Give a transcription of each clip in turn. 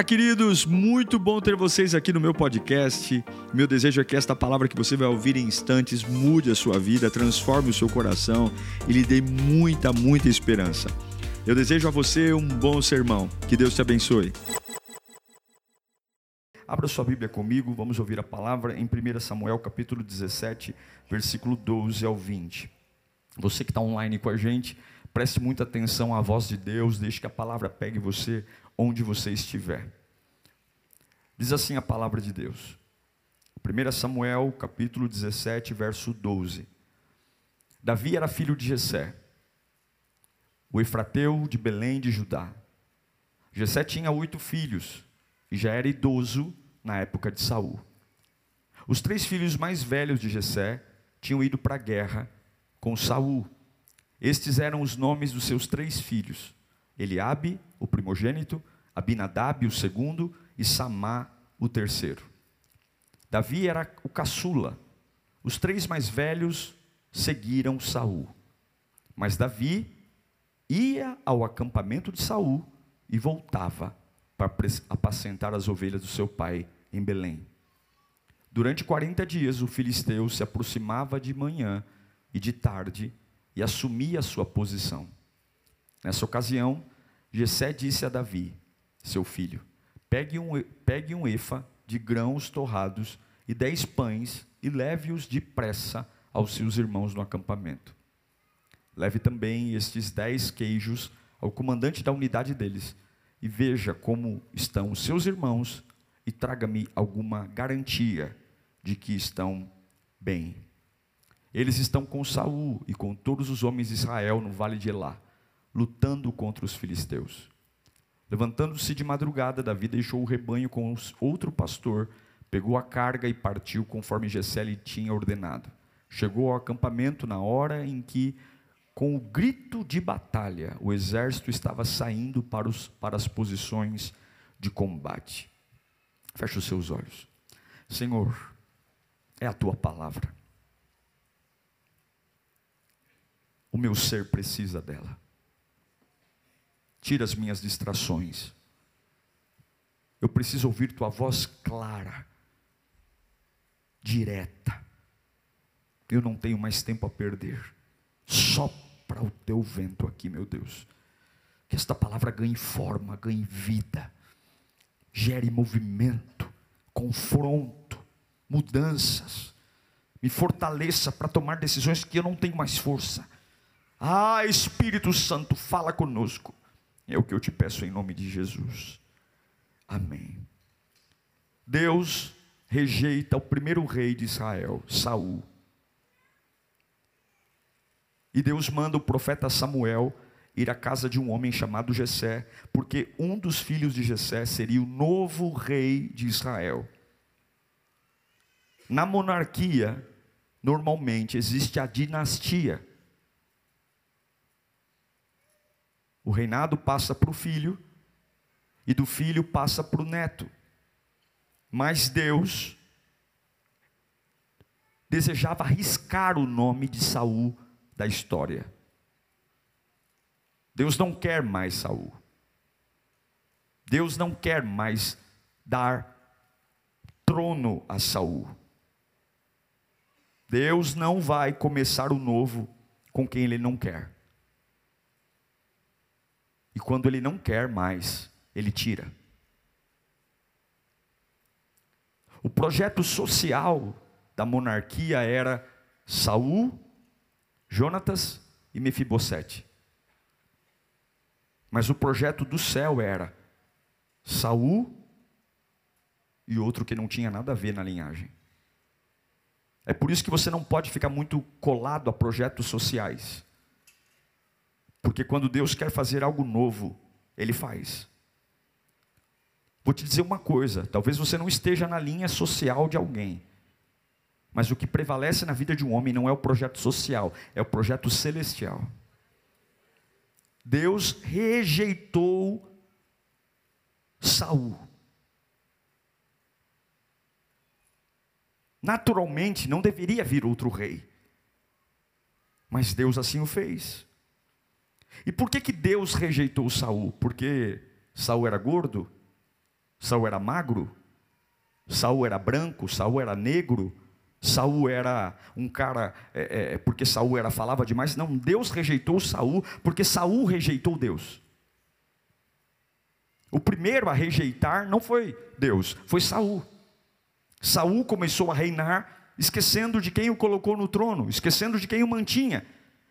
Olá, queridos, muito bom ter vocês aqui no meu podcast. Meu desejo é que esta palavra que você vai ouvir em instantes mude a sua vida, transforme o seu coração e lhe dê muita, muita esperança. Eu desejo a você um bom sermão. Que Deus te abençoe. Abra sua Bíblia comigo, vamos ouvir a palavra em 1 Samuel capítulo 17, versículo 12 ao 20. Você que está online com a gente, preste muita atenção à voz de Deus, deixe que a palavra pegue você onde você estiver. Diz assim a palavra de Deus. 1 Samuel, capítulo 17, verso 12. Davi era filho de Jessé, o Efrateu de Belém de Judá. Jessé tinha oito filhos e já era idoso na época de Saul. Os três filhos mais velhos de Jessé tinham ido para a guerra com Saul. Estes eram os nomes dos seus três filhos: Eliabe, o primogênito, Abinadab, o segundo, e Samá, o terceiro. Davi era o caçula. Os três mais velhos seguiram Saul. Mas Davi ia ao acampamento de Saul e voltava para apacentar as ovelhas do seu pai em Belém. Durante 40 dias o filisteu se aproximava de manhã e de tarde e assumia a sua posição. Nessa ocasião, Jessé disse a Davi, seu filho: pegue um, pegue um efa de grãos torrados e dez pães e leve-os depressa aos seus irmãos no acampamento. Leve também estes dez queijos ao comandante da unidade deles e veja como estão os seus irmãos e traga-me alguma garantia de que estão bem. Eles estão com Saul e com todos os homens de Israel no vale de Elá lutando contra os filisteus. Levantando-se de madrugada, Davi deixou o rebanho com outro pastor, pegou a carga e partiu conforme Gessé lhe tinha ordenado. Chegou ao acampamento na hora em que, com o grito de batalha, o exército estava saindo para, os, para as posições de combate. Feche os seus olhos. Senhor, é a tua palavra. O meu ser precisa dela. Tira as minhas distrações. Eu preciso ouvir tua voz clara, direta. Eu não tenho mais tempo a perder. Sopra o teu vento aqui, meu Deus. Que esta palavra ganhe forma, ganhe vida, gere movimento, confronto, mudanças. Me fortaleça para tomar decisões que eu não tenho mais força. Ah, Espírito Santo, fala conosco. É o que eu te peço em nome de Jesus. Amém. Deus rejeita o primeiro rei de Israel, Saul. E Deus manda o profeta Samuel ir à casa de um homem chamado Jessé, porque um dos filhos de Jessé seria o novo rei de Israel. Na monarquia, normalmente existe a dinastia. O reinado passa para o filho, e do filho passa para o neto. Mas Deus desejava arriscar o nome de Saul da história. Deus não quer mais Saul. Deus não quer mais dar trono a Saul. Deus não vai começar o novo com quem ele não quer. E quando ele não quer mais, ele tira. O projeto social da monarquia era Saul, Jonatas e Mefibosete. Mas o projeto do céu era Saul e outro que não tinha nada a ver na linhagem. É por isso que você não pode ficar muito colado a projetos sociais. Porque quando Deus quer fazer algo novo, Ele faz. Vou te dizer uma coisa: talvez você não esteja na linha social de alguém, mas o que prevalece na vida de um homem não é o projeto social, é o projeto celestial. Deus rejeitou Saul. Naturalmente não deveria vir outro rei. Mas Deus assim o fez. E por que, que Deus rejeitou Saul? Porque Saul era gordo? Saul era magro? Saul era branco? Saul era negro? Saul era um cara é, é, porque Saul era falava demais? Não, Deus rejeitou Saul porque Saul rejeitou Deus. O primeiro a rejeitar não foi Deus, foi Saul. Saul começou a reinar esquecendo de quem o colocou no trono, esquecendo de quem o mantinha.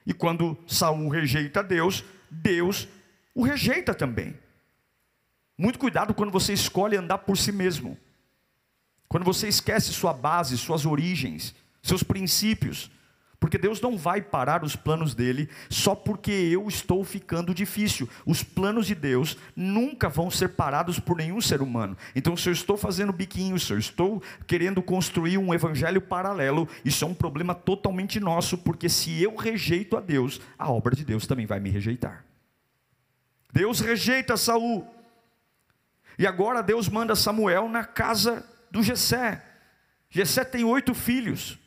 E quando Saul rejeita Deus, Deus o rejeita também. Muito cuidado quando você escolhe andar por si mesmo. Quando você esquece sua base, suas origens, seus princípios. Porque Deus não vai parar os planos dele só porque eu estou ficando difícil. Os planos de Deus nunca vão ser parados por nenhum ser humano. Então, se eu estou fazendo biquinho, se eu estou querendo construir um evangelho paralelo, isso é um problema totalmente nosso, porque se eu rejeito a Deus, a obra de Deus também vai me rejeitar. Deus rejeita Saul. E agora Deus manda Samuel na casa do Jessé. Jessé tem oito filhos.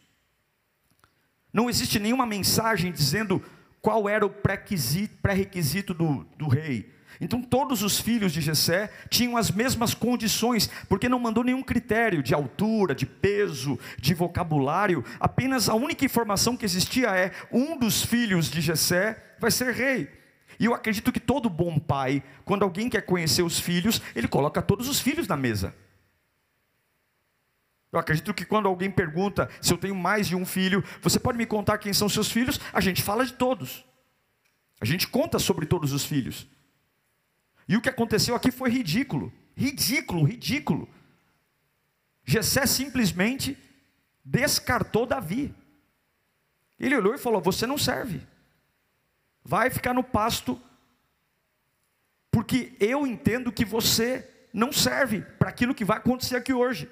Não existe nenhuma mensagem dizendo qual era o pré-requisito do, do rei. Então todos os filhos de Jessé tinham as mesmas condições, porque não mandou nenhum critério de altura, de peso, de vocabulário. Apenas a única informação que existia é um dos filhos de Jessé vai ser rei. E eu acredito que todo bom pai, quando alguém quer conhecer os filhos, ele coloca todos os filhos na mesa. Eu acredito que quando alguém pergunta se eu tenho mais de um filho, você pode me contar quem são seus filhos? A gente fala de todos. A gente conta sobre todos os filhos. E o que aconteceu aqui foi ridículo. Ridículo, ridículo. Jessé simplesmente descartou Davi. Ele olhou e falou: Você não serve vai ficar no pasto, porque eu entendo que você não serve para aquilo que vai acontecer aqui hoje.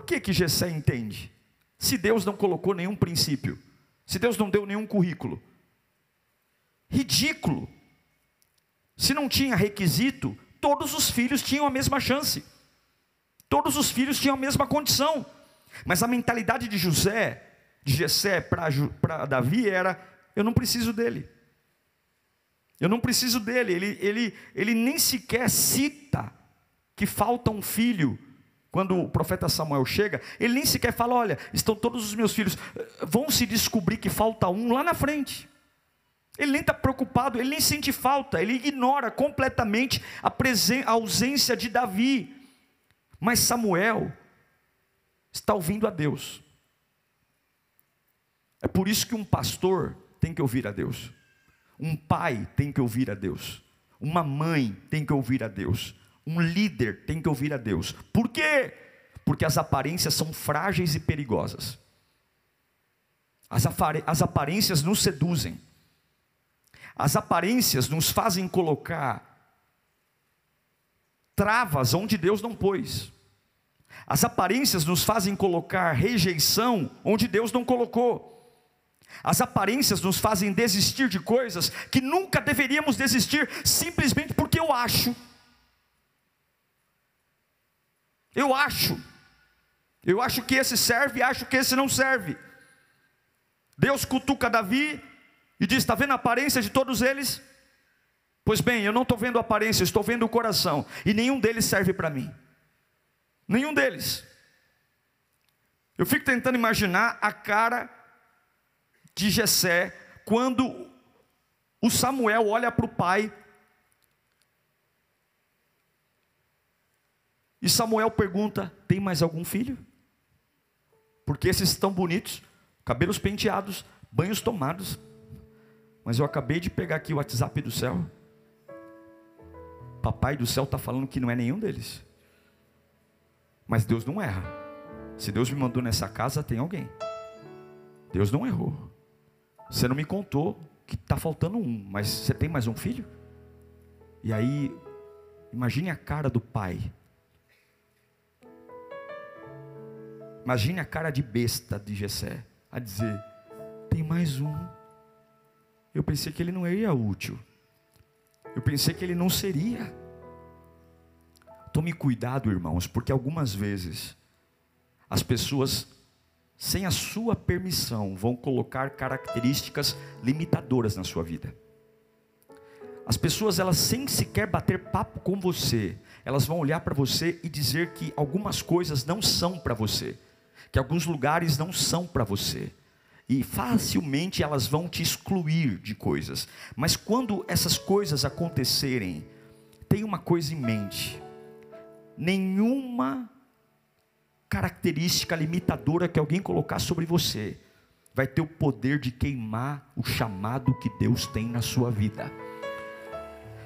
Por que que Gessé entende? Se Deus não colocou nenhum princípio, se Deus não deu nenhum currículo, ridículo. Se não tinha requisito, todos os filhos tinham a mesma chance. Todos os filhos tinham a mesma condição. Mas a mentalidade de José de Jessé para Davi era: eu não preciso dele. Eu não preciso dele. Ele, ele, ele nem sequer cita que falta um filho. Quando o profeta Samuel chega, ele nem sequer fala: Olha, estão todos os meus filhos, vão se descobrir que falta um lá na frente. Ele nem está preocupado, ele nem sente falta, ele ignora completamente a, a ausência de Davi. Mas Samuel está ouvindo a Deus. É por isso que um pastor tem que ouvir a Deus, um pai tem que ouvir a Deus, uma mãe tem que ouvir a Deus, um líder tem que ouvir a Deus. Por quê? Porque as aparências são frágeis e perigosas. As, as aparências nos seduzem. As aparências nos fazem colocar travas onde Deus não pôs. As aparências nos fazem colocar rejeição onde Deus não colocou. As aparências nos fazem desistir de coisas que nunca deveríamos desistir, simplesmente porque eu acho. Eu acho. Eu acho que esse serve, acho que esse não serve. Deus cutuca Davi e diz: Está vendo a aparência de todos eles? Pois bem, eu não estou vendo a aparência, estou vendo o coração, e nenhum deles serve para mim. Nenhum deles. Eu fico tentando imaginar a cara de Jessé, quando o Samuel olha para o pai, e Samuel pergunta: tem mais algum filho? Porque esses estão bonitos, cabelos penteados, banhos tomados. Mas eu acabei de pegar aqui o WhatsApp do céu. Papai do céu está falando que não é nenhum deles. Mas Deus não erra. Se Deus me mandou nessa casa, tem alguém. Deus não errou. Você não me contou que está faltando um, mas você tem mais um filho? E aí, imagine a cara do pai. Imagine a cara de besta de Jessé a dizer: tem mais um. Eu pensei que ele não ia útil. Eu pensei que ele não seria. Tome cuidado, irmãos, porque algumas vezes as pessoas sem a sua permissão, vão colocar características limitadoras na sua vida. As pessoas, elas sem sequer bater papo com você, elas vão olhar para você e dizer que algumas coisas não são para você, que alguns lugares não são para você. E facilmente elas vão te excluir de coisas. Mas quando essas coisas acontecerem, tenha uma coisa em mente: nenhuma característica limitadora que alguém colocar sobre você vai ter o poder de queimar o chamado que Deus tem na sua vida.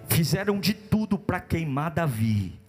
Fizeram de tudo para queimar Davi,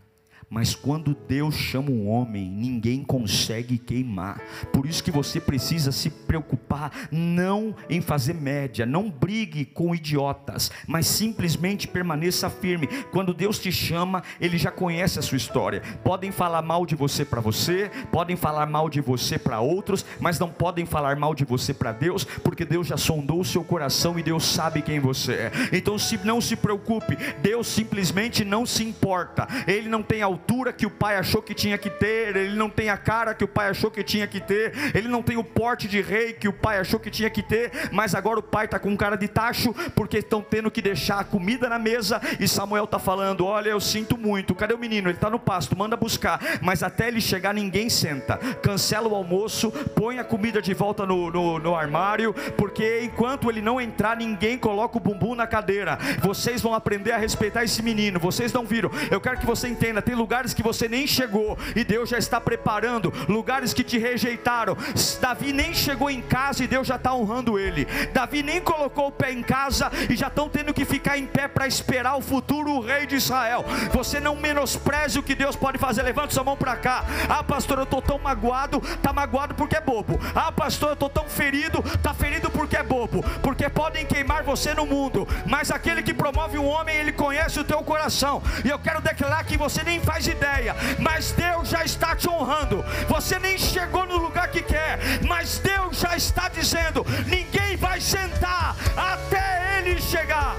mas quando Deus chama um homem, ninguém consegue queimar. Por isso que você precisa se preocupar não em fazer média, não brigue com idiotas, mas simplesmente permaneça firme. Quando Deus te chama, ele já conhece a sua história. Podem falar mal de você para você, podem falar mal de você para outros, mas não podem falar mal de você para Deus, porque Deus já sondou o seu coração e Deus sabe quem você é. Então, se não se preocupe, Deus simplesmente não se importa. Ele não tem altura que o pai achou que tinha que ter, ele não tem a cara que o pai achou que tinha que ter, ele não tem o porte de rei que o pai achou que tinha que ter, mas agora o pai está com cara de tacho, porque estão tendo que deixar a comida na mesa, e Samuel está falando: Olha, eu sinto muito, cadê o menino? Ele está no pasto, manda buscar, mas até ele chegar, ninguém senta, cancela o almoço, põe a comida de volta no, no, no armário, porque enquanto ele não entrar, ninguém coloca o bumbum na cadeira. Vocês vão aprender a respeitar esse menino, vocês não viram, eu quero que você entenda: tem lugares que você nem chegou e Deus já está preparando, lugares que te rejeitaram. Davi nem chegou em casa e Deus já está honrando ele. Davi nem colocou o pé em casa e já estão tendo que ficar em pé para esperar o futuro rei de Israel. Você não menospreze o que Deus pode fazer. Levante sua mão para cá. Ah, pastor, eu estou tão magoado. Está magoado porque é bobo. Ah, pastor, eu estou tão ferido. Está ferido porque é bobo. Porque podem queimar você no mundo. Mas aquele que promove um homem, ele conhece o teu coração. E eu quero declarar que você nem faz faz ideia, mas Deus já está te honrando. Você nem chegou no lugar que quer, mas Deus já está dizendo: ninguém vai sentar até ele chegar.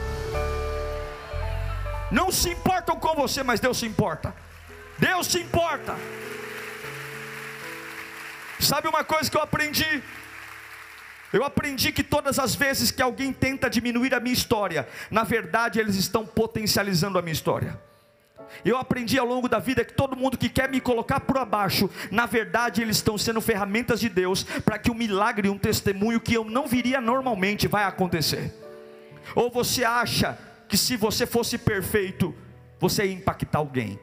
Não se importam com você, mas Deus se importa. Deus se importa. Sabe uma coisa que eu aprendi? Eu aprendi que todas as vezes que alguém tenta diminuir a minha história, na verdade eles estão potencializando a minha história. Eu aprendi ao longo da vida que todo mundo que quer me colocar por abaixo, na verdade eles estão sendo ferramentas de Deus para que um milagre, um testemunho que eu não viria normalmente vai acontecer. Ou você acha que se você fosse perfeito, você ia impactar alguém?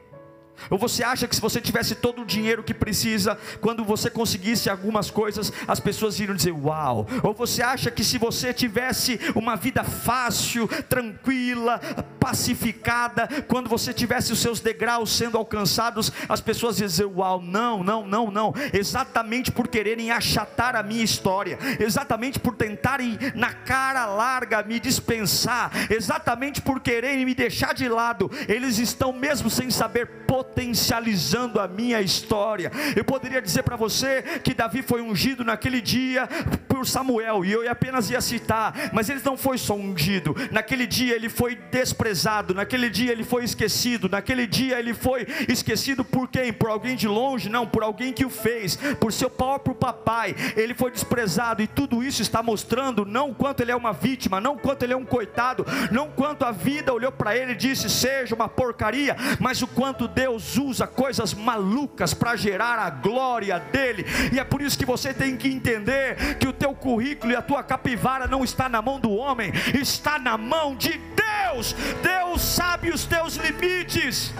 Ou você acha que se você tivesse todo o dinheiro que precisa, quando você conseguisse algumas coisas, as pessoas iriam dizer uau? Ou você acha que se você tivesse uma vida fácil, tranquila, pacificada, quando você tivesse os seus degraus sendo alcançados, as pessoas iam dizer uau? Não, não, não, não. Exatamente por quererem achatar a minha história, exatamente por tentarem na cara larga me dispensar, exatamente por quererem me deixar de lado, eles estão mesmo sem saber potencializando a minha história. Eu poderia dizer para você que Davi foi ungido naquele dia por Samuel, e eu apenas ia citar, mas ele não foi só ungido, naquele dia ele foi desprezado, naquele dia ele foi esquecido, naquele dia ele foi esquecido por quem? Por alguém de longe? Não, por alguém que o fez, por seu próprio papai, ele foi desprezado, e tudo isso está mostrando não quanto ele é uma vítima, não quanto ele é um coitado, não quanto a vida olhou para ele e disse: seja uma porcaria, mas o quanto Deus Deus usa coisas malucas para gerar a glória dele. E é por isso que você tem que entender que o teu currículo e a tua capivara não está na mão do homem, está na mão de Deus. Deus sabe os teus limites.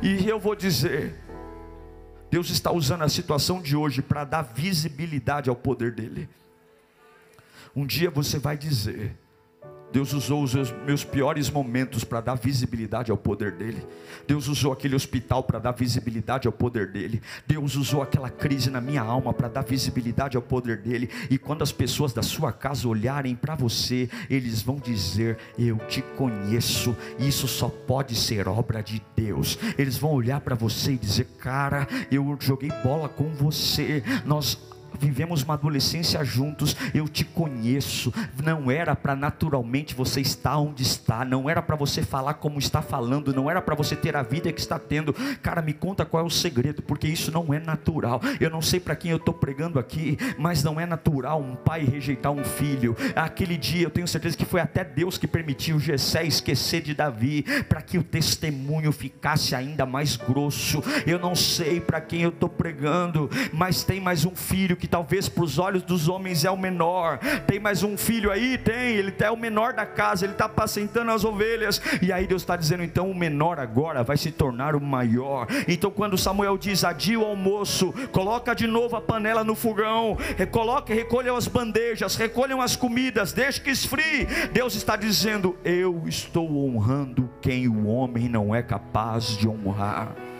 E eu vou dizer, Deus está usando a situação de hoje para dar visibilidade ao poder dele. Um dia você vai dizer: Deus usou os meus piores momentos para dar visibilidade ao poder dele. Deus usou aquele hospital para dar visibilidade ao poder dele. Deus usou aquela crise na minha alma para dar visibilidade ao poder dele. E quando as pessoas da sua casa olharem para você, eles vão dizer: Eu te conheço. Isso só pode ser obra de Deus. Eles vão olhar para você e dizer: Cara, eu joguei bola com você. Nós vivemos uma adolescência juntos, eu te conheço. Não era para naturalmente você estar onde está, não era para você falar como está falando, não era para você ter a vida que está tendo. Cara, me conta qual é o segredo, porque isso não é natural. Eu não sei para quem eu estou pregando aqui, mas não é natural um pai rejeitar um filho. Aquele dia eu tenho certeza que foi até Deus que permitiu Jessé esquecer de Davi, para que o testemunho ficasse ainda mais grosso. Eu não sei para quem eu estou pregando, mas tem mais um filho que talvez para os olhos dos homens é o menor. Tem mais um filho aí? Tem, ele é o menor da casa, ele está apacentando as ovelhas. E aí Deus está dizendo: então o menor agora vai se tornar o maior. Então quando Samuel diz: adia o almoço, coloca de novo a panela no fogão, coloque, recolham as bandejas, recolham as comidas, deixe que esfrie. Deus está dizendo: eu estou honrando quem o homem não é capaz de honrar.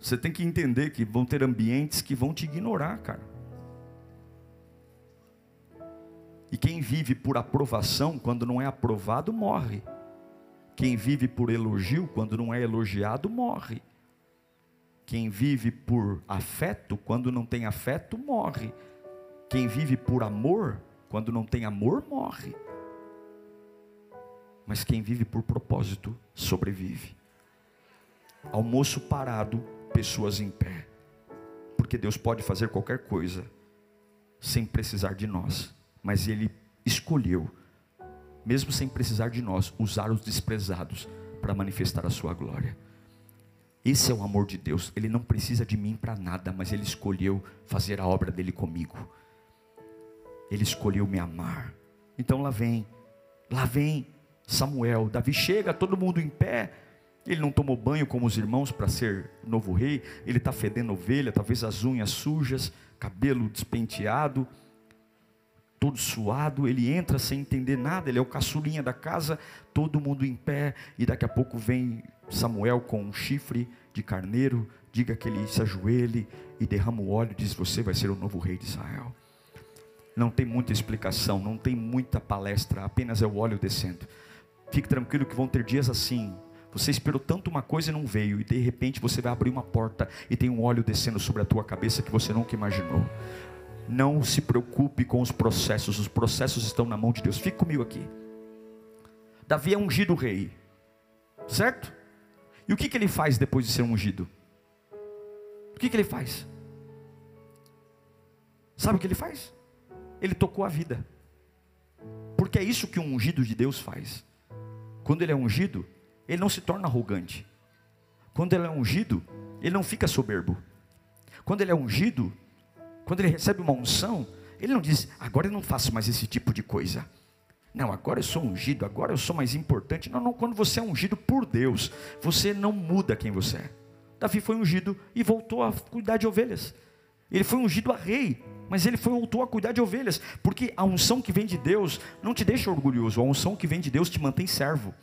Você tem que entender que vão ter ambientes que vão te ignorar, cara. E quem vive por aprovação, quando não é aprovado, morre. Quem vive por elogio, quando não é elogiado, morre. Quem vive por afeto, quando não tem afeto, morre. Quem vive por amor, quando não tem amor, morre. Mas quem vive por propósito, sobrevive. Almoço parado, pessoas em pé. Porque Deus pode fazer qualquer coisa sem precisar de nós, mas Ele escolheu, mesmo sem precisar de nós, usar os desprezados para manifestar a Sua glória. Esse é o amor de Deus. Ele não precisa de mim para nada, mas Ele escolheu fazer a obra dele comigo. Ele escolheu me amar. Então lá vem, lá vem Samuel. Davi chega, todo mundo em pé. Ele não tomou banho como os irmãos para ser novo rei. Ele está fedendo ovelha, talvez as unhas sujas, cabelo despenteado, todo suado. Ele entra sem entender nada. Ele é o caçulinha da casa, todo mundo em pé. E daqui a pouco vem Samuel com um chifre de carneiro. Diga que ele se ajoelhe e derrama o óleo. Diz: Você vai ser o novo rei de Israel. Não tem muita explicação, não tem muita palestra, apenas é o óleo descendo. Fique tranquilo que vão ter dias assim, você esperou tanto uma coisa e não veio, e de repente você vai abrir uma porta e tem um óleo descendo sobre a tua cabeça que você nunca imaginou. Não se preocupe com os processos, os processos estão na mão de Deus. Fique comigo aqui. Davi é ungido rei, certo? E o que, que ele faz depois de ser ungido? O que, que ele faz? Sabe o que ele faz? Ele tocou a vida, porque é isso que um ungido de Deus faz. Quando ele é ungido, ele não se torna arrogante. Quando ele é ungido, ele não fica soberbo. Quando ele é ungido, quando ele recebe uma unção, ele não diz, agora eu não faço mais esse tipo de coisa. Não, agora eu sou ungido, agora eu sou mais importante. Não, não, quando você é ungido por Deus, você não muda quem você é. Davi foi ungido e voltou a cuidar de ovelhas. Ele foi ungido a rei, mas ele foi, voltou a cuidar de ovelhas, porque a unção que vem de Deus não te deixa orgulhoso, a unção que vem de Deus te mantém servo.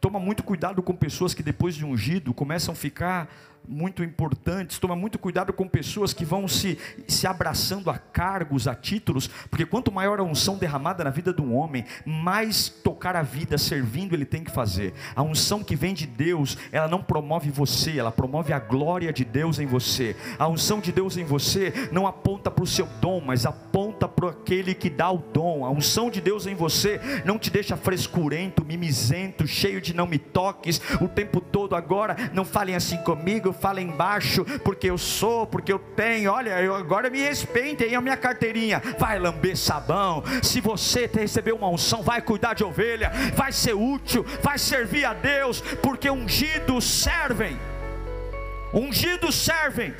Toma muito cuidado com pessoas que depois de ungido começam a ficar muito importantes. Toma muito cuidado com pessoas que vão se, se abraçando a cargos, a títulos, porque quanto maior a unção derramada na vida de um homem, mais tocar a vida servindo ele tem que fazer. A unção que vem de Deus, ela não promove você, ela promove a glória de Deus em você. A unção de Deus em você não aponta para o seu dom, mas aponta para aquele que dá o dom. A unção de Deus em você não te deixa frescurento, mimizento, cheio de não me toques o tempo todo agora. Não falem assim comigo, fala embaixo, porque eu sou, porque eu tenho. Olha, eu agora me respeitem a minha carteirinha. Vai lamber sabão. Se você receber uma unção, vai cuidar de ovelha, vai ser útil, vai servir a Deus, porque ungidos servem. Ungidos servem.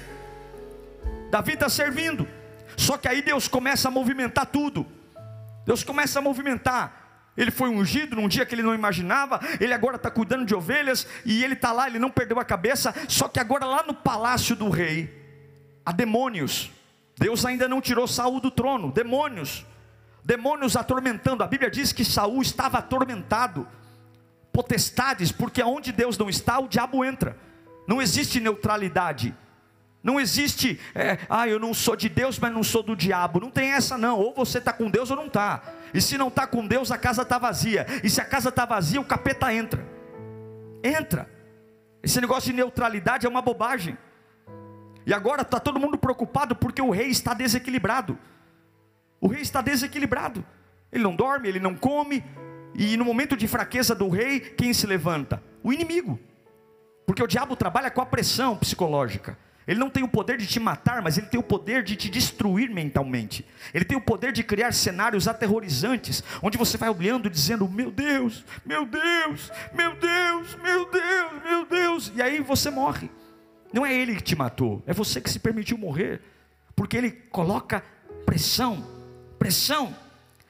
Davi está servindo. Só que aí Deus começa a movimentar tudo. Deus começa a movimentar ele foi ungido num dia que ele não imaginava, ele agora está cuidando de ovelhas, e ele está lá, ele não perdeu a cabeça, só que agora lá no palácio do rei, há demônios, Deus ainda não tirou Saul do trono, demônios, demônios atormentando, a Bíblia diz que Saul estava atormentado, potestades, porque onde Deus não está, o diabo entra, não existe neutralidade, não existe, é, ah, eu não sou de Deus, mas não sou do diabo. Não tem essa não. Ou você está com Deus ou não está. E se não está com Deus, a casa está vazia. E se a casa está vazia, o capeta entra. Entra. Esse negócio de neutralidade é uma bobagem. E agora está todo mundo preocupado porque o rei está desequilibrado. O rei está desequilibrado. Ele não dorme, ele não come. E no momento de fraqueza do rei, quem se levanta? O inimigo. Porque o diabo trabalha com a pressão psicológica. Ele não tem o poder de te matar, mas ele tem o poder de te destruir mentalmente. Ele tem o poder de criar cenários aterrorizantes, onde você vai olhando dizendo: Meu Deus, meu Deus, meu Deus, meu Deus, meu Deus. E aí você morre. Não é ele que te matou, é você que se permitiu morrer, porque ele coloca pressão, pressão.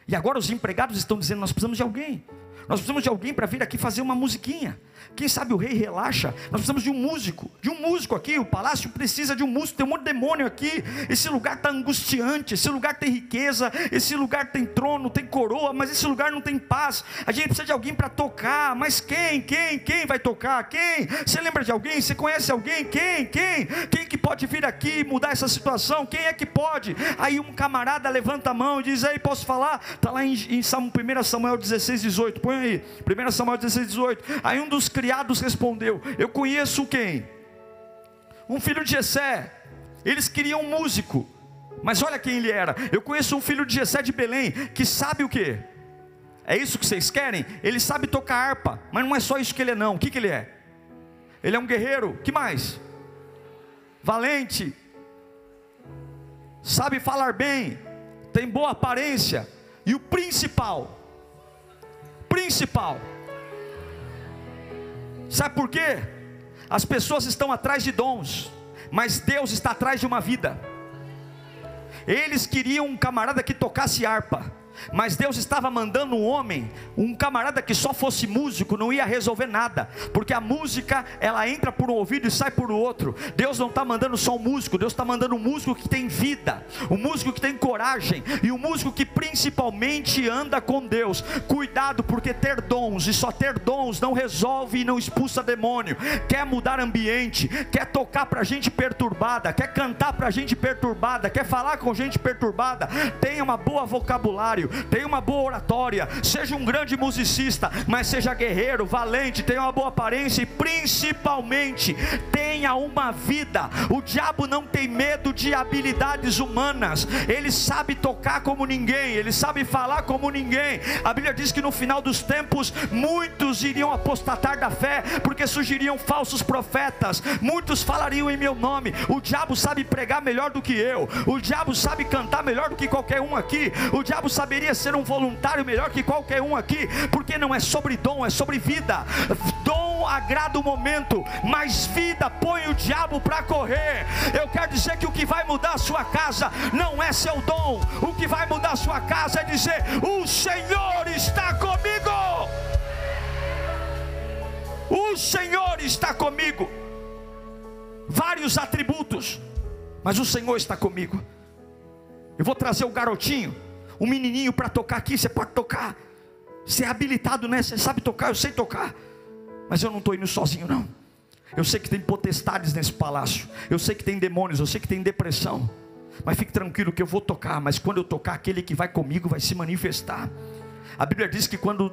E agora os empregados estão dizendo: nós precisamos de alguém. Nós precisamos de alguém para vir aqui fazer uma musiquinha. Quem sabe o rei relaxa. Nós precisamos de um músico, de um músico aqui. O palácio precisa de um músico. Tem um monte de demônio aqui. Esse lugar está angustiante. Esse lugar tem riqueza. Esse lugar tem trono, tem coroa. Mas esse lugar não tem paz. A gente precisa de alguém para tocar. Mas quem? Quem? Quem vai tocar? Quem? Você lembra de alguém? Você conhece alguém? Quem? Quem? Quem que pode vir aqui e mudar essa situação? Quem é que pode? Aí um camarada levanta a mão e diz: Aí, posso falar? Está lá em, em 1 Samuel 16, 18. Põe aí. 1 Samuel 16, 18. Aí um dos criados respondeu: Eu conheço quem? Um filho de Jessé. Eles queriam um músico. Mas olha quem ele era. Eu conheço um filho de Jessé de Belém que sabe o que? É isso que vocês querem? Ele sabe tocar harpa, mas não é só isso que ele é não. O que, que ele é? Ele é um guerreiro. Que mais? Valente. Sabe falar bem. Tem boa aparência. E o principal, principal. Sabe por quê? As pessoas estão atrás de dons, mas Deus está atrás de uma vida. Eles queriam um camarada que tocasse harpa, mas Deus estava mandando um homem, um camarada que só fosse músico, não ia resolver nada, porque a música ela entra por um ouvido e sai por outro. Deus não está mandando só um músico, Deus está mandando um músico que tem vida, um músico que tem coragem e um músico que principalmente anda com Deus. Cuidado, porque ter dons e só ter dons não resolve e não expulsa demônio. Quer mudar ambiente, quer tocar para gente perturbada, quer cantar para gente perturbada, quer falar com gente perturbada, tenha uma boa vocabulário tenha uma boa oratória, seja um grande musicista, mas seja guerreiro, valente, tenha uma boa aparência e principalmente tenha uma vida. O diabo não tem medo de habilidades humanas, ele sabe tocar como ninguém, ele sabe falar como ninguém. A Bíblia diz que no final dos tempos muitos iriam apostatar da fé, porque surgiriam falsos profetas, muitos falariam em meu nome. O diabo sabe pregar melhor do que eu, o diabo sabe cantar melhor do que qualquer um aqui, o diabo sabe saberia ser um voluntário melhor que qualquer um aqui, porque não é sobre dom, é sobre vida. Dom agrada o momento, mas vida põe o diabo para correr. Eu quero dizer que o que vai mudar a sua casa não é seu dom, o que vai mudar a sua casa é dizer: O Senhor está comigo. O Senhor está comigo. Vários atributos, mas o Senhor está comigo. Eu vou trazer o garotinho um menininho para tocar aqui, você pode tocar. Você é habilitado, né? Você sabe tocar, eu sei tocar. Mas eu não estou indo sozinho, não. Eu sei que tem potestades nesse palácio. Eu sei que tem demônios, eu sei que tem depressão. Mas fique tranquilo que eu vou tocar. Mas quando eu tocar, aquele que vai comigo vai se manifestar. A Bíblia diz que quando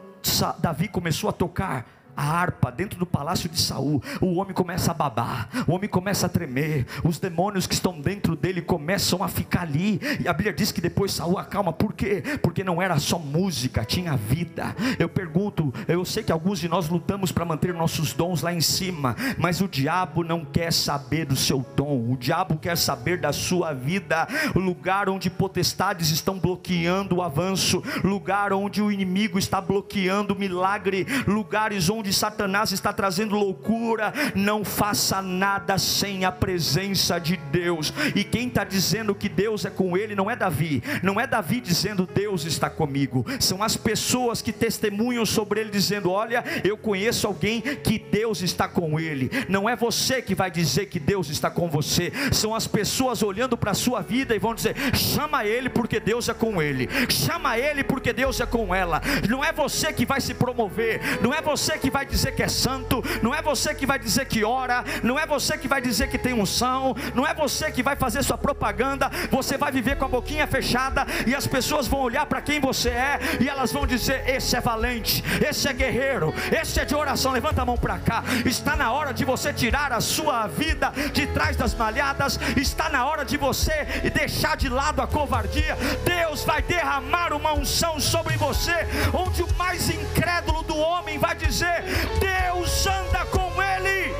Davi começou a tocar, a harpa dentro do palácio de Saul, o homem começa a babar, o homem começa a tremer, os demônios que estão dentro dele começam a ficar ali, e a Bíblia diz que depois Saul acalma, por quê? Porque não era só música, tinha vida. Eu pergunto, eu sei que alguns de nós lutamos para manter nossos dons lá em cima, mas o diabo não quer saber do seu dom, o diabo quer saber da sua vida, o lugar onde potestades estão bloqueando o avanço, lugar onde o inimigo está bloqueando o milagre, lugares onde onde Satanás está trazendo loucura, não faça nada sem a presença de Deus. E quem está dizendo que Deus é com ele não é Davi, não é Davi dizendo Deus está comigo, são as pessoas que testemunham sobre ele dizendo: Olha, eu conheço alguém que Deus está com ele. Não é você que vai dizer que Deus está com você, são as pessoas olhando para a sua vida e vão dizer: chama ele porque Deus é com ele, chama ele porque Deus é com ela. Não é você que vai se promover, não é você que vai dizer que é santo, não é você que vai dizer que ora, não é você que vai dizer que tem unção, não é você que vai fazer sua propaganda, você vai viver com a boquinha fechada e as pessoas vão olhar para quem você é e elas vão dizer: esse é valente, esse é guerreiro, esse é de oração. Levanta a mão para cá. Está na hora de você tirar a sua vida de trás das malhadas, está na hora de você deixar de lado a covardia. Deus vai derramar uma unção sobre você, onde o mais incrédulo do homem vai dizer: Deus anda com ele.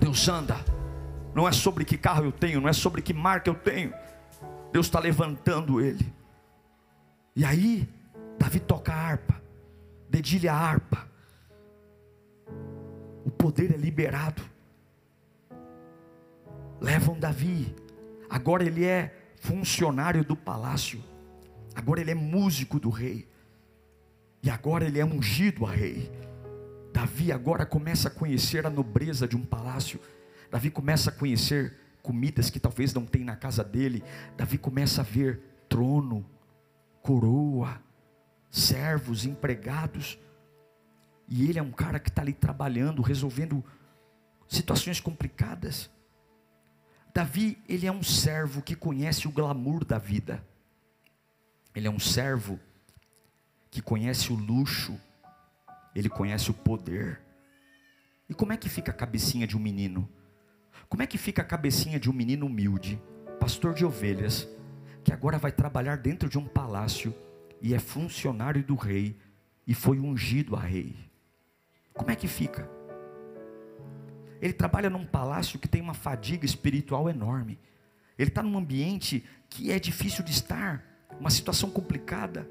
Deus anda. Não é sobre que carro eu tenho, não é sobre que marca eu tenho. Deus está levantando ele. E aí, Davi toca a harpa, dedilha a harpa. O poder é liberado. Levam Davi. Agora ele é funcionário do palácio. Agora ele é músico do rei. E agora ele é ungido a rei. Davi agora começa a conhecer a nobreza de um palácio. Davi começa a conhecer comidas que talvez não tem na casa dele. Davi começa a ver trono, coroa, servos, empregados. E ele é um cara que está ali trabalhando, resolvendo situações complicadas. Davi, ele é um servo que conhece o glamour da vida. Ele é um servo que conhece o luxo, ele conhece o poder. E como é que fica a cabecinha de um menino? Como é que fica a cabecinha de um menino humilde, pastor de ovelhas, que agora vai trabalhar dentro de um palácio e é funcionário do rei e foi ungido a rei? Como é que fica? Ele trabalha num palácio que tem uma fadiga espiritual enorme. Ele está num ambiente que é difícil de estar, uma situação complicada.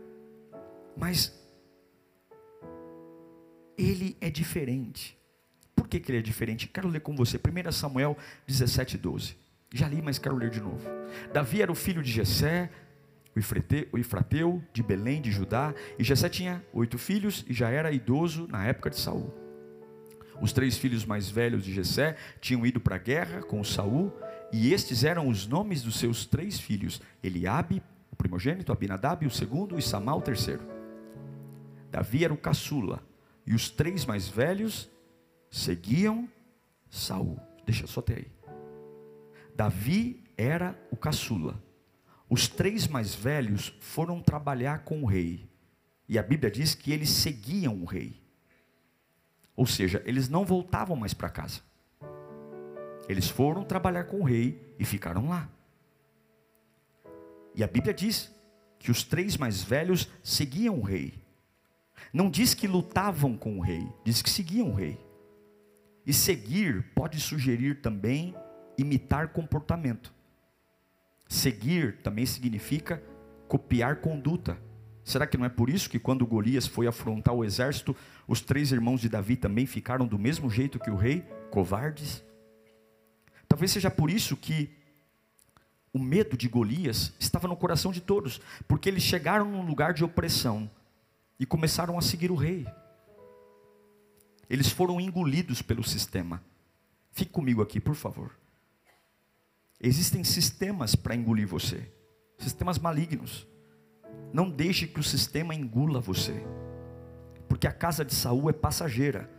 Mas ele é diferente. Por que, que ele é diferente? Quero ler com você. 1 Samuel 17, 12. Já li, mas quero ler de novo. Davi era o filho de Jessé, o Ifrateu, de Belém, de Judá. E Jessé tinha oito filhos e já era idoso na época de Saul. Os três filhos mais velhos de Jessé tinham ido para a guerra com Saul, e estes eram os nomes dos seus três filhos: Eliabe, o primogênito, Abinadab, o segundo, e Samá, o terceiro. Davi era o caçula, e os três mais velhos seguiam Saul. Deixa só ter aí. Davi era o caçula. Os três mais velhos foram trabalhar com o rei. E a Bíblia diz que eles seguiam o rei. Ou seja, eles não voltavam mais para casa. Eles foram trabalhar com o rei e ficaram lá. E a Bíblia diz que os três mais velhos seguiam o rei. Não diz que lutavam com o rei, diz que seguiam o rei. E seguir pode sugerir também imitar comportamento. Seguir também significa copiar conduta. Será que não é por isso que quando Golias foi afrontar o exército, os três irmãos de Davi também ficaram do mesmo jeito que o rei, covardes? Talvez seja por isso que o medo de Golias estava no coração de todos, porque eles chegaram num lugar de opressão, e começaram a seguir o rei. Eles foram engolidos pelo sistema. Fique comigo aqui, por favor. Existem sistemas para engolir você, sistemas malignos. Não deixe que o sistema engula você, porque a casa de Saul é passageira,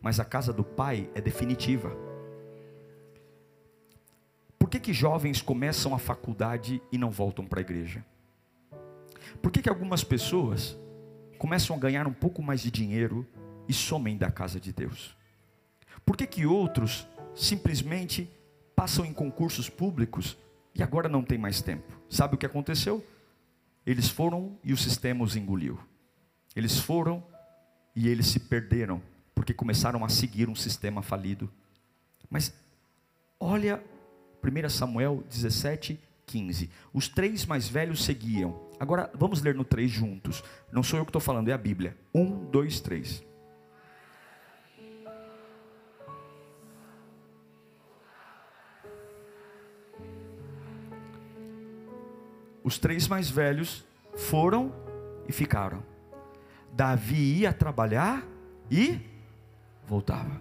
mas a casa do pai é definitiva. Por que, que jovens começam a faculdade e não voltam para a igreja? Por que, que algumas pessoas começam a ganhar um pouco mais de dinheiro e somem da casa de Deus? Por que, que outros simplesmente passam em concursos públicos e agora não tem mais tempo? Sabe o que aconteceu? Eles foram e o sistema os engoliu. Eles foram e eles se perderam porque começaram a seguir um sistema falido. Mas olha 1 Samuel 17, 15. Os três mais velhos seguiam Agora, vamos ler no 3 juntos. Não sou eu que estou falando, é a Bíblia. 1, 2, 3. Os três mais velhos foram e ficaram. Davi ia trabalhar e voltava.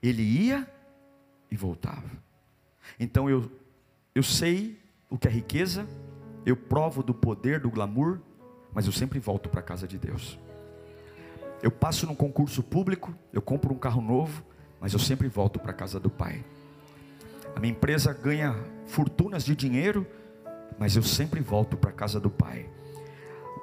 Ele ia e voltava. Então eu, eu sei o que é riqueza, eu provo do poder, do glamour, mas eu sempre volto para a casa de Deus. Eu passo num concurso público, eu compro um carro novo, mas eu sempre volto para a casa do Pai. A minha empresa ganha fortunas de dinheiro, mas eu sempre volto para a casa do Pai.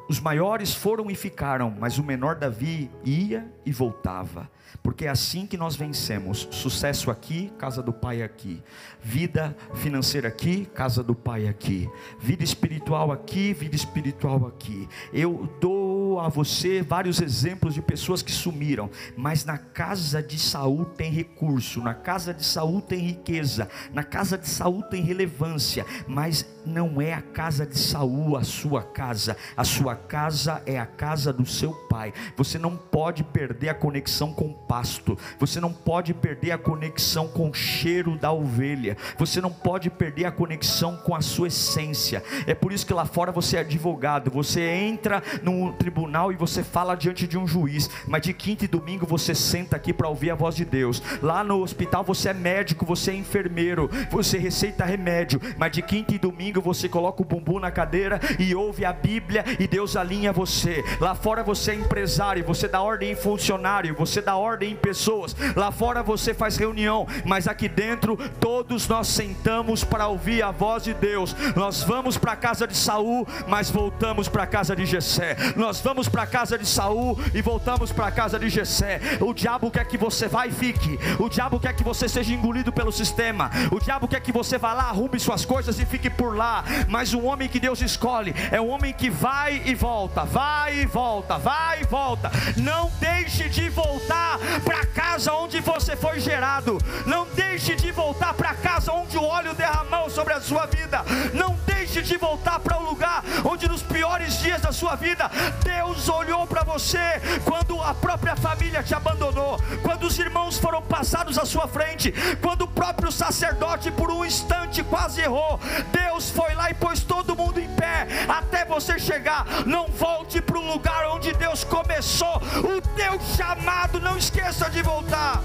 Os maiores foram e ficaram, mas o menor Davi ia e voltava. Porque é assim que nós vencemos: sucesso aqui, casa do Pai aqui, vida financeira aqui, casa do Pai aqui, vida espiritual aqui, vida espiritual aqui. Eu dou a você vários exemplos de pessoas que sumiram, mas na casa de Saul tem recurso, na casa de Saul tem riqueza, na casa de Saul tem relevância, mas não é a casa de Saul a sua casa, a sua casa é a casa do seu pai. Você não pode perder a conexão com o pasto, você não pode perder a conexão com o cheiro da ovelha, você não pode perder a conexão com a sua essência. É por isso que lá fora você é advogado, você entra no tribunal e você fala diante de um juiz, mas de quinta e domingo você senta aqui para ouvir a voz de Deus. Lá no hospital você é médico, você é enfermeiro, você receita remédio, mas de quinta e domingo você coloca o bumbum na cadeira e ouve a Bíblia e Deus alinha você. Lá fora você é empresário, você dá ordem em funcionário, você dá ordem em pessoas. Lá fora você faz reunião, mas aqui dentro todos nós sentamos para ouvir a voz de Deus. Nós vamos para a casa de Saul, mas voltamos para a casa de Jessé. Nós vamos para a casa de Saul e voltamos para a casa de Jessé. O diabo quer que você vá e fique. O diabo quer que você seja engolido pelo sistema. O diabo quer que você vá lá, arrume suas coisas e fique por lá. Mas o homem que Deus escolhe é um homem que vai e volta, vai e volta, vai e volta. Não deixe de voltar para casa onde você foi gerado. Não deixe de voltar para casa onde o óleo derramou sobre a sua vida. Não deixe de voltar para o lugar onde nos piores dias da sua vida Deus olhou para você quando a própria família te abandonou, quando os irmãos foram passados à sua frente, quando o próprio sacerdote por um instante quase errou. Deus foi lá e pôs todo mundo em pé até você chegar. Não volte para o lugar onde Deus começou o teu chamado. Não esqueça de voltar.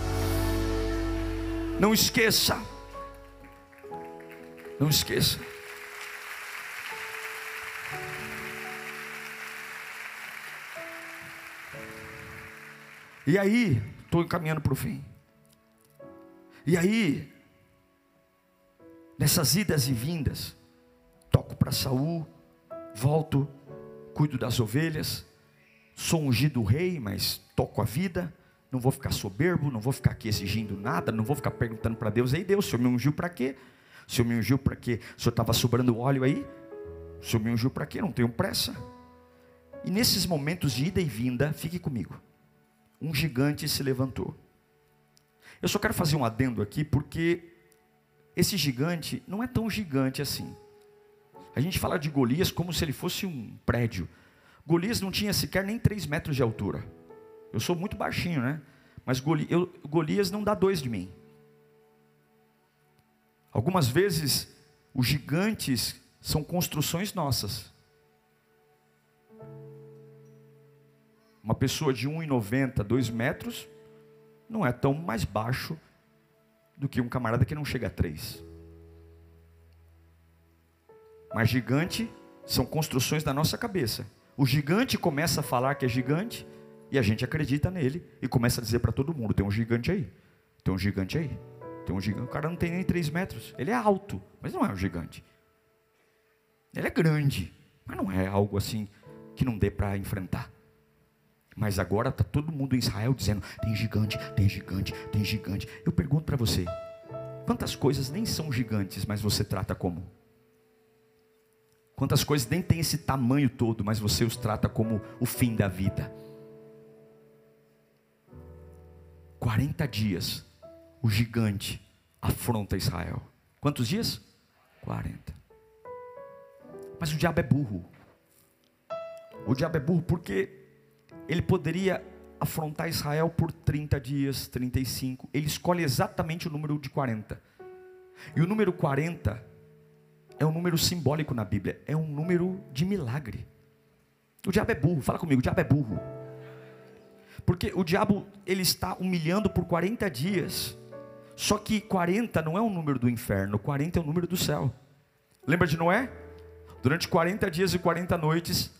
Não esqueça. Não esqueça. E aí, estou encaminhando para o fim. E aí, nessas idas e vindas, toco para Saul, volto, cuido das ovelhas, sou ungido rei, mas toco a vida, não vou ficar soberbo, não vou ficar aqui exigindo nada, não vou ficar perguntando para Deus, ei Deus, o Senhor me ungiu para quê? O Senhor me ungiu para quê? O Senhor estava sobrando óleo aí? O Senhor me ungiu para quê? Não tenho pressa. E nesses momentos de ida e vinda, fique comigo. Um gigante se levantou. Eu só quero fazer um adendo aqui, porque esse gigante não é tão gigante assim. A gente fala de Golias como se ele fosse um prédio. Golias não tinha sequer nem 3 metros de altura. Eu sou muito baixinho, né? Mas Golias, não dá dois de mim. Algumas vezes, os gigantes são construções nossas. Uma pessoa de 1,90, 2 metros, não é tão mais baixo do que um camarada que não chega a 3. Mas gigante são construções da nossa cabeça. O gigante começa a falar que é gigante e a gente acredita nele e começa a dizer para todo mundo: tem um gigante aí, tem um gigante aí, tem um gigante. O cara não tem nem 3 metros, ele é alto, mas não é um gigante. Ele é grande, mas não é algo assim que não dê para enfrentar. Mas agora está todo mundo em Israel dizendo: tem gigante, tem gigante, tem gigante. Eu pergunto para você: quantas coisas nem são gigantes, mas você trata como? Quantas coisas nem tem esse tamanho todo, mas você os trata como o fim da vida? 40 dias, o gigante afronta Israel. Quantos dias? 40. Mas o diabo é burro. O diabo é burro porque ele poderia afrontar Israel por 30 dias, 35. Ele escolhe exatamente o número de 40. E o número 40 é um número simbólico na Bíblia, é um número de milagre. O diabo é burro, fala comigo, o diabo é burro. Porque o diabo ele está humilhando por 40 dias. Só que 40 não é o número do inferno, 40 é o número do céu. Lembra de Noé? Durante 40 dias e 40 noites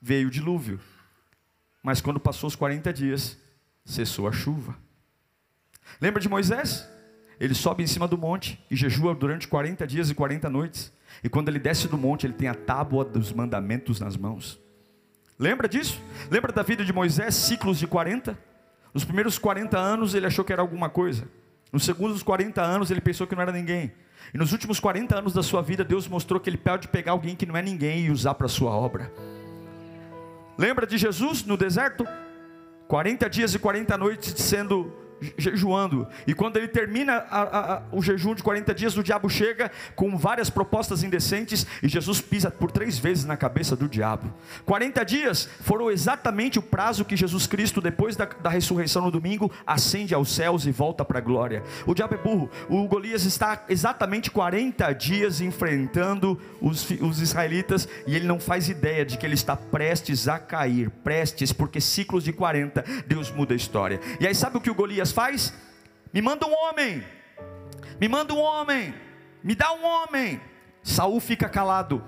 veio o dilúvio. Mas quando passou os 40 dias, cessou a chuva. Lembra de Moisés? Ele sobe em cima do monte e jejua durante 40 dias e 40 noites. E quando ele desce do monte, ele tem a tábua dos mandamentos nas mãos. Lembra disso? Lembra da vida de Moisés, ciclos de 40? Nos primeiros 40 anos ele achou que era alguma coisa. Nos segundos 40 anos ele pensou que não era ninguém. E nos últimos 40 anos da sua vida, Deus mostrou que ele pode pegar alguém que não é ninguém e usar para a sua obra. Lembra de Jesus no deserto? 40 dias e 40 noites sendo jejuando. E quando ele termina a, a, o jejum de 40 dias, o diabo chega com várias propostas indecentes e Jesus pisa por três vezes na cabeça do diabo. 40 dias foram exatamente o prazo que Jesus Cristo, depois da, da ressurreição no domingo, ascende aos céus e volta para a glória. O diabo é burro. O Golias está exatamente 40 dias enfrentando os, os israelitas e ele não faz ideia de que ele está prestes a cair. Prestes, porque ciclos de 40 Deus muda a história. E aí sabe o que o Golias faz? Me manda um homem, me manda um homem, me dá um homem. Saul fica calado,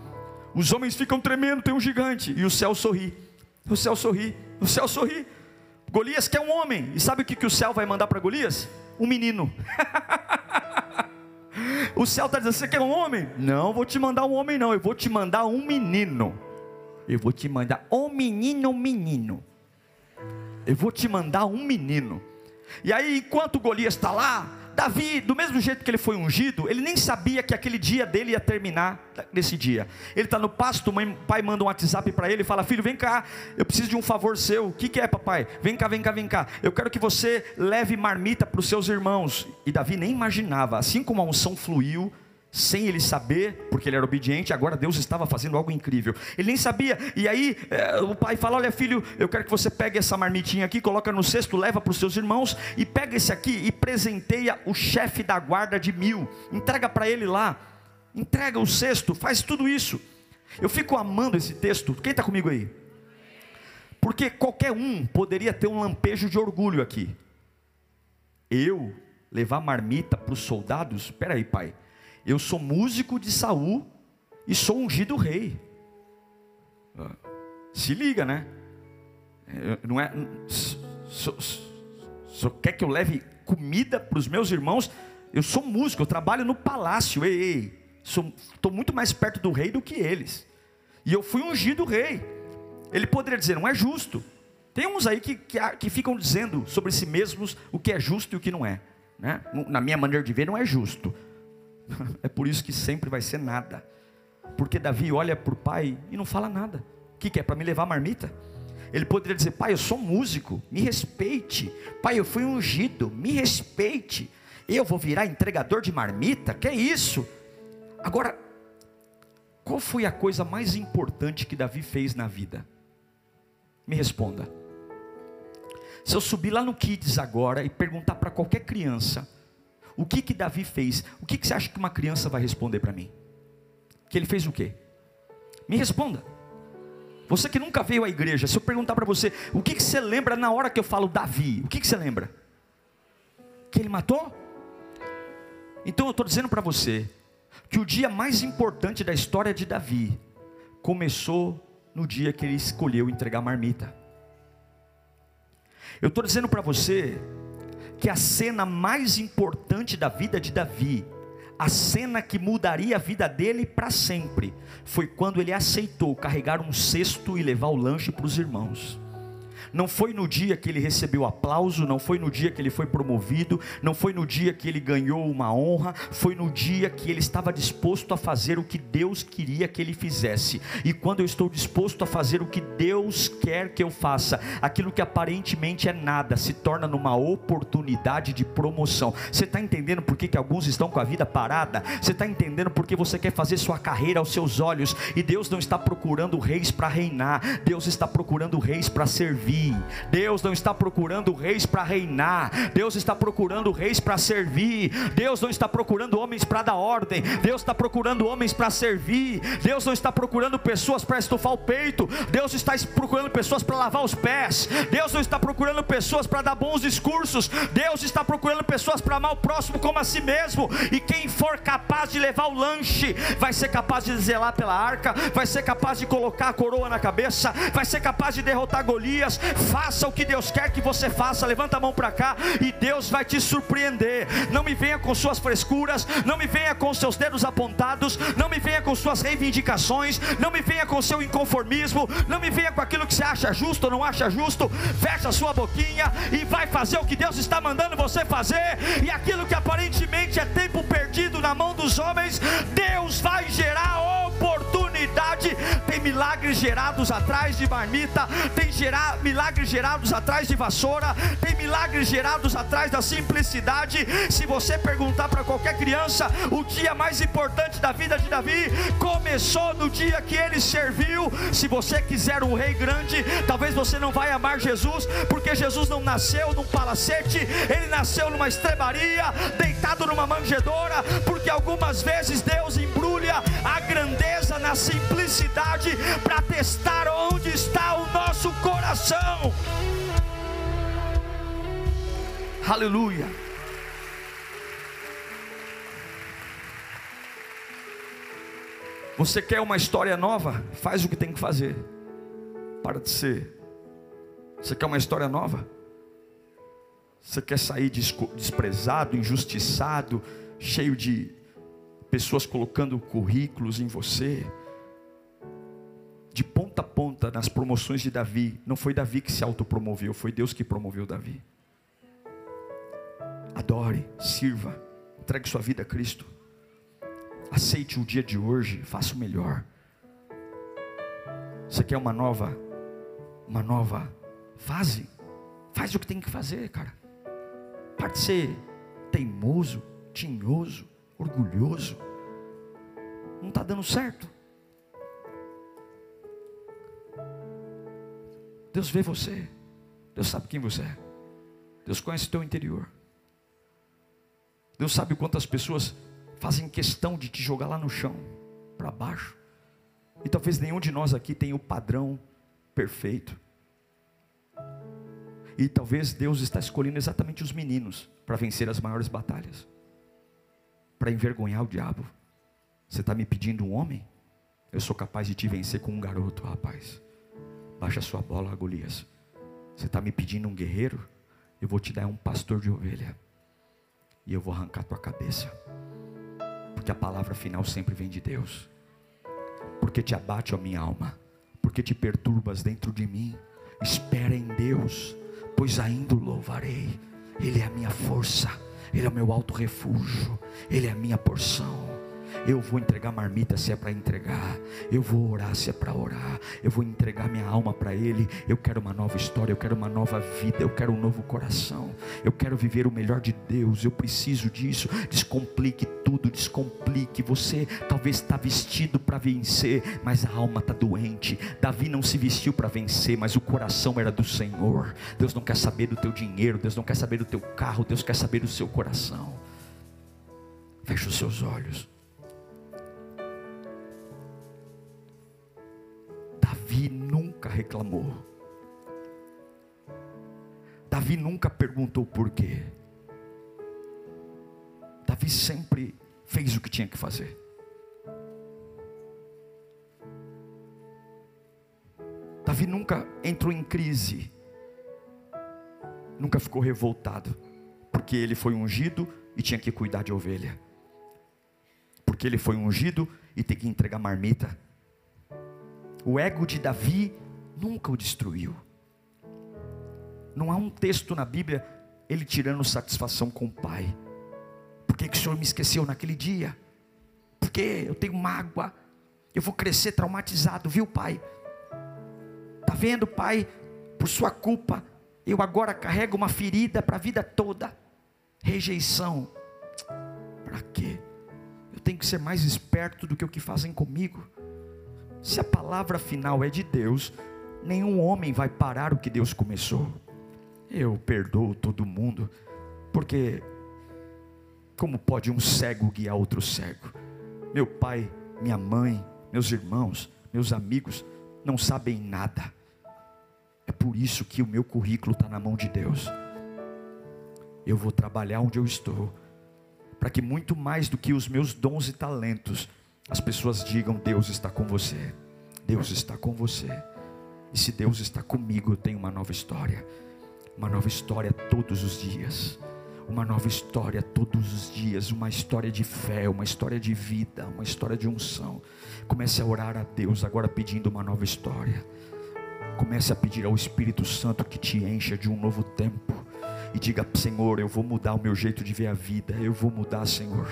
os homens ficam tremendo, tem um gigante, e o céu sorri, o céu sorri, o céu sorri. Golias quer um homem, e sabe o que, que o céu vai mandar para Golias? Um menino. o céu está dizendo: Você quer um homem? Não, vou te mandar um homem, não, eu vou te mandar um menino. Eu vou te mandar um menino, um menino. Eu vou te mandar um menino. E aí, enquanto Golias está lá, Davi, do mesmo jeito que ele foi ungido, ele nem sabia que aquele dia dele ia terminar nesse dia. Ele está no pasto, o pai manda um WhatsApp para ele e fala: Filho, vem cá, eu preciso de um favor seu. O que, que é, papai? Vem cá, vem cá, vem cá. Eu quero que você leve marmita para os seus irmãos. E Davi nem imaginava, assim como a unção fluiu sem ele saber, porque ele era obediente, agora Deus estava fazendo algo incrível. Ele nem sabia, e aí é, o pai fala: Olha, filho, eu quero que você pegue essa marmitinha aqui, coloca no cesto, leva para os seus irmãos, e pega esse aqui e presenteia o chefe da guarda de mil, entrega para ele lá, entrega o cesto, faz tudo isso. Eu fico amando esse texto, quem está comigo aí? Porque qualquer um poderia ter um lampejo de orgulho aqui. Eu levar marmita para os soldados? Espera aí, pai eu sou músico de Saul e sou ungido rei. Se liga, né? Não é. Só quer que eu leve comida para os meus irmãos? Eu sou músico, eu trabalho no palácio. Ei, ei, estou muito mais perto do rei do que eles. E eu fui ungido rei. Ele poderia dizer, não é justo. Tem uns aí que, que, que ficam dizendo sobre si mesmos o que é justo e o que não é. Né? Na minha maneira de ver, não é justo. É por isso que sempre vai ser nada. Porque Davi olha para o pai e não fala nada. O que, que é? Para me levar marmita? Ele poderia dizer: Pai, eu sou músico, me respeite. Pai, eu fui ungido, me respeite. Eu vou virar entregador de marmita? Que é isso? Agora, qual foi a coisa mais importante que Davi fez na vida? Me responda. Se eu subir lá no Kids agora e perguntar para qualquer criança, o que que Davi fez? O que, que você acha que uma criança vai responder para mim? Que ele fez o quê? Me responda. Você que nunca veio à igreja, se eu perguntar para você, o que, que você lembra na hora que eu falo Davi? O que, que você lembra? Que ele matou? Então eu estou dizendo para você que o dia mais importante da história de Davi começou no dia que ele escolheu entregar marmita. Eu estou dizendo para você que a cena mais importante da vida de Davi, a cena que mudaria a vida dele para sempre, foi quando ele aceitou carregar um cesto e levar o lanche para os irmãos. Não foi no dia que ele recebeu aplauso, não foi no dia que ele foi promovido, não foi no dia que ele ganhou uma honra, foi no dia que ele estava disposto a fazer o que Deus queria que ele fizesse. E quando eu estou disposto a fazer o que Deus quer que eu faça, aquilo que aparentemente é nada se torna numa oportunidade de promoção. Você está entendendo por que, que alguns estão com a vida parada? Você está entendendo por que você quer fazer sua carreira aos seus olhos e Deus não está procurando reis para reinar, Deus está procurando reis para servir servir. Deus não está procurando reis para reinar. Deus está procurando reis para servir. Deus não está procurando homens para dar ordem. Deus está procurando homens para servir. Deus não está procurando pessoas para estufar o peito. Deus está procurando pessoas para lavar os pés. Deus não está procurando pessoas para dar bons discursos. Deus está procurando pessoas para amar o próximo como a si mesmo. E quem for capaz de levar o lanche, vai ser capaz de zelar pela arca, vai ser capaz de colocar a coroa na cabeça, vai ser capaz de derrotar Golias, Faça o que Deus quer que você faça. Levanta a mão para cá e Deus vai te surpreender. Não me venha com suas frescuras, não me venha com seus dedos apontados, não me venha com suas reivindicações, não me venha com seu inconformismo, não me venha com aquilo que você acha justo ou não acha justo. Fecha sua boquinha e vai fazer o que Deus está mandando você fazer. E aquilo que aparentemente é tempo perdido na mão dos homens, Deus vai gerar oportunidade. Tem milagres gerados atrás de marmita, tem gerar, milagres gerados atrás de vassoura, tem milagres gerados atrás da simplicidade. Se você perguntar para qualquer criança, o dia mais importante da vida de Davi começou no dia que ele serviu. Se você quiser um rei grande, talvez você não vai amar Jesus, porque Jesus não nasceu num palacete, ele nasceu numa estrebaria, deitado numa manjedoura, porque algumas vezes Deus embrulha a grandeza na simplicidade para testar onde está o nosso coração. Aleluia. Você quer uma história nova? Faz o que tem que fazer. Para de ser. Você quer uma história nova? Você quer sair desprezado, injustiçado, cheio de pessoas colocando currículos em você? De ponta a ponta nas promoções de Davi, não foi Davi que se autopromoveu, foi Deus que promoveu Davi. Adore, sirva, entregue sua vida a Cristo. Aceite o dia de hoje, faça o melhor. Você quer uma nova, uma nova fase? Faz o que tem que fazer, cara. Pode ser teimoso, tinhoso, orgulhoso. Não está dando certo. Deus vê você. Deus sabe quem você é. Deus conhece o teu interior. Deus sabe quantas pessoas fazem questão de te jogar lá no chão, para baixo. E talvez nenhum de nós aqui tenha o padrão perfeito. E talvez Deus está escolhendo exatamente os meninos para vencer as maiores batalhas, para envergonhar o diabo. Você está me pedindo um homem? Eu sou capaz de te vencer com um garoto, rapaz. Baixa sua bola, Golias. Você está me pedindo um guerreiro? Eu vou te dar um pastor de ovelha. E eu vou arrancar tua cabeça. Porque a palavra final sempre vem de Deus. Porque te abate a minha alma. Porque te perturbas dentro de mim. Espera em Deus pois ainda o louvarei. Ele é a minha força, Ele é o meu alto refúgio, Ele é a minha porção. Eu vou entregar marmita se é para entregar. Eu vou orar se é para orar. Eu vou entregar minha alma para Ele. Eu quero uma nova história. Eu quero uma nova vida. Eu quero um novo coração. Eu quero viver o melhor de Deus. Eu preciso disso. Descomplique tudo. Descomplique. Você talvez está vestido para vencer, mas a alma está doente. Davi não se vestiu para vencer, mas o coração era do Senhor. Deus não quer saber do teu dinheiro. Deus não quer saber do teu carro. Deus quer saber do seu coração. Feche os seus olhos. Davi nunca reclamou. Davi nunca perguntou por quê. Davi sempre fez o que tinha que fazer. Davi nunca entrou em crise. Nunca ficou revoltado. Porque ele foi ungido e tinha que cuidar de ovelha. Porque ele foi ungido e tem que entregar marmita o ego de Davi nunca o destruiu. Não há um texto na Bíblia ele tirando satisfação com o pai. Por que, que o Senhor me esqueceu naquele dia? Porque eu tenho mágoa. Eu vou crescer traumatizado, viu, pai? Tá vendo, pai? Por sua culpa, eu agora carrego uma ferida para a vida toda. Rejeição. Para quê? Eu tenho que ser mais esperto do que o que fazem comigo. Se a palavra final é de Deus, nenhum homem vai parar o que Deus começou. Eu perdoo todo mundo, porque como pode um cego guiar outro cego? Meu pai, minha mãe, meus irmãos, meus amigos não sabem nada. É por isso que o meu currículo está na mão de Deus. Eu vou trabalhar onde eu estou, para que muito mais do que os meus dons e talentos, as pessoas digam: Deus está com você. Deus está com você. E se Deus está comigo, eu tenho uma nova história. Uma nova história todos os dias. Uma nova história todos os dias. Uma história de fé, uma história de vida, uma história de unção. Comece a orar a Deus agora pedindo uma nova história. Comece a pedir ao Espírito Santo que te encha de um novo tempo e diga: Senhor, eu vou mudar o meu jeito de ver a vida, eu vou mudar, Senhor.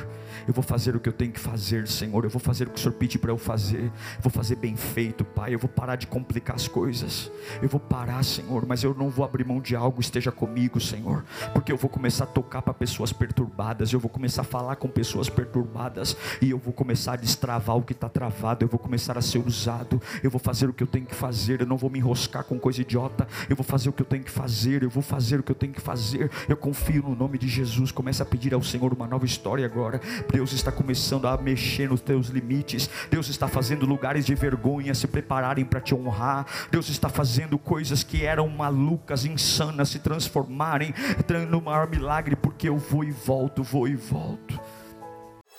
Eu vou fazer o que eu tenho que fazer, Senhor. Eu vou fazer o que o Senhor pede para eu fazer. Eu vou fazer bem feito, Pai. Eu vou parar de complicar as coisas. Eu vou parar, Senhor, mas eu não vou abrir mão de algo. Esteja comigo, Senhor, porque eu vou começar a tocar para pessoas perturbadas. Eu vou começar a falar com pessoas perturbadas e eu vou começar a destravar o que está travado. Eu vou começar a ser usado. Eu vou fazer o que eu tenho que fazer. Eu não vou me enroscar com coisa idiota. Eu vou fazer o que eu tenho que fazer. Eu vou fazer o que eu tenho que fazer fazer. Eu confio no nome de Jesus. Comece a pedir ao Senhor uma nova história agora. Deus está começando a mexer nos teus limites. Deus está fazendo lugares de vergonha se prepararem para te honrar. Deus está fazendo coisas que eram malucas, insanas se transformarem no maior milagre, porque eu vou e volto, vou e volto.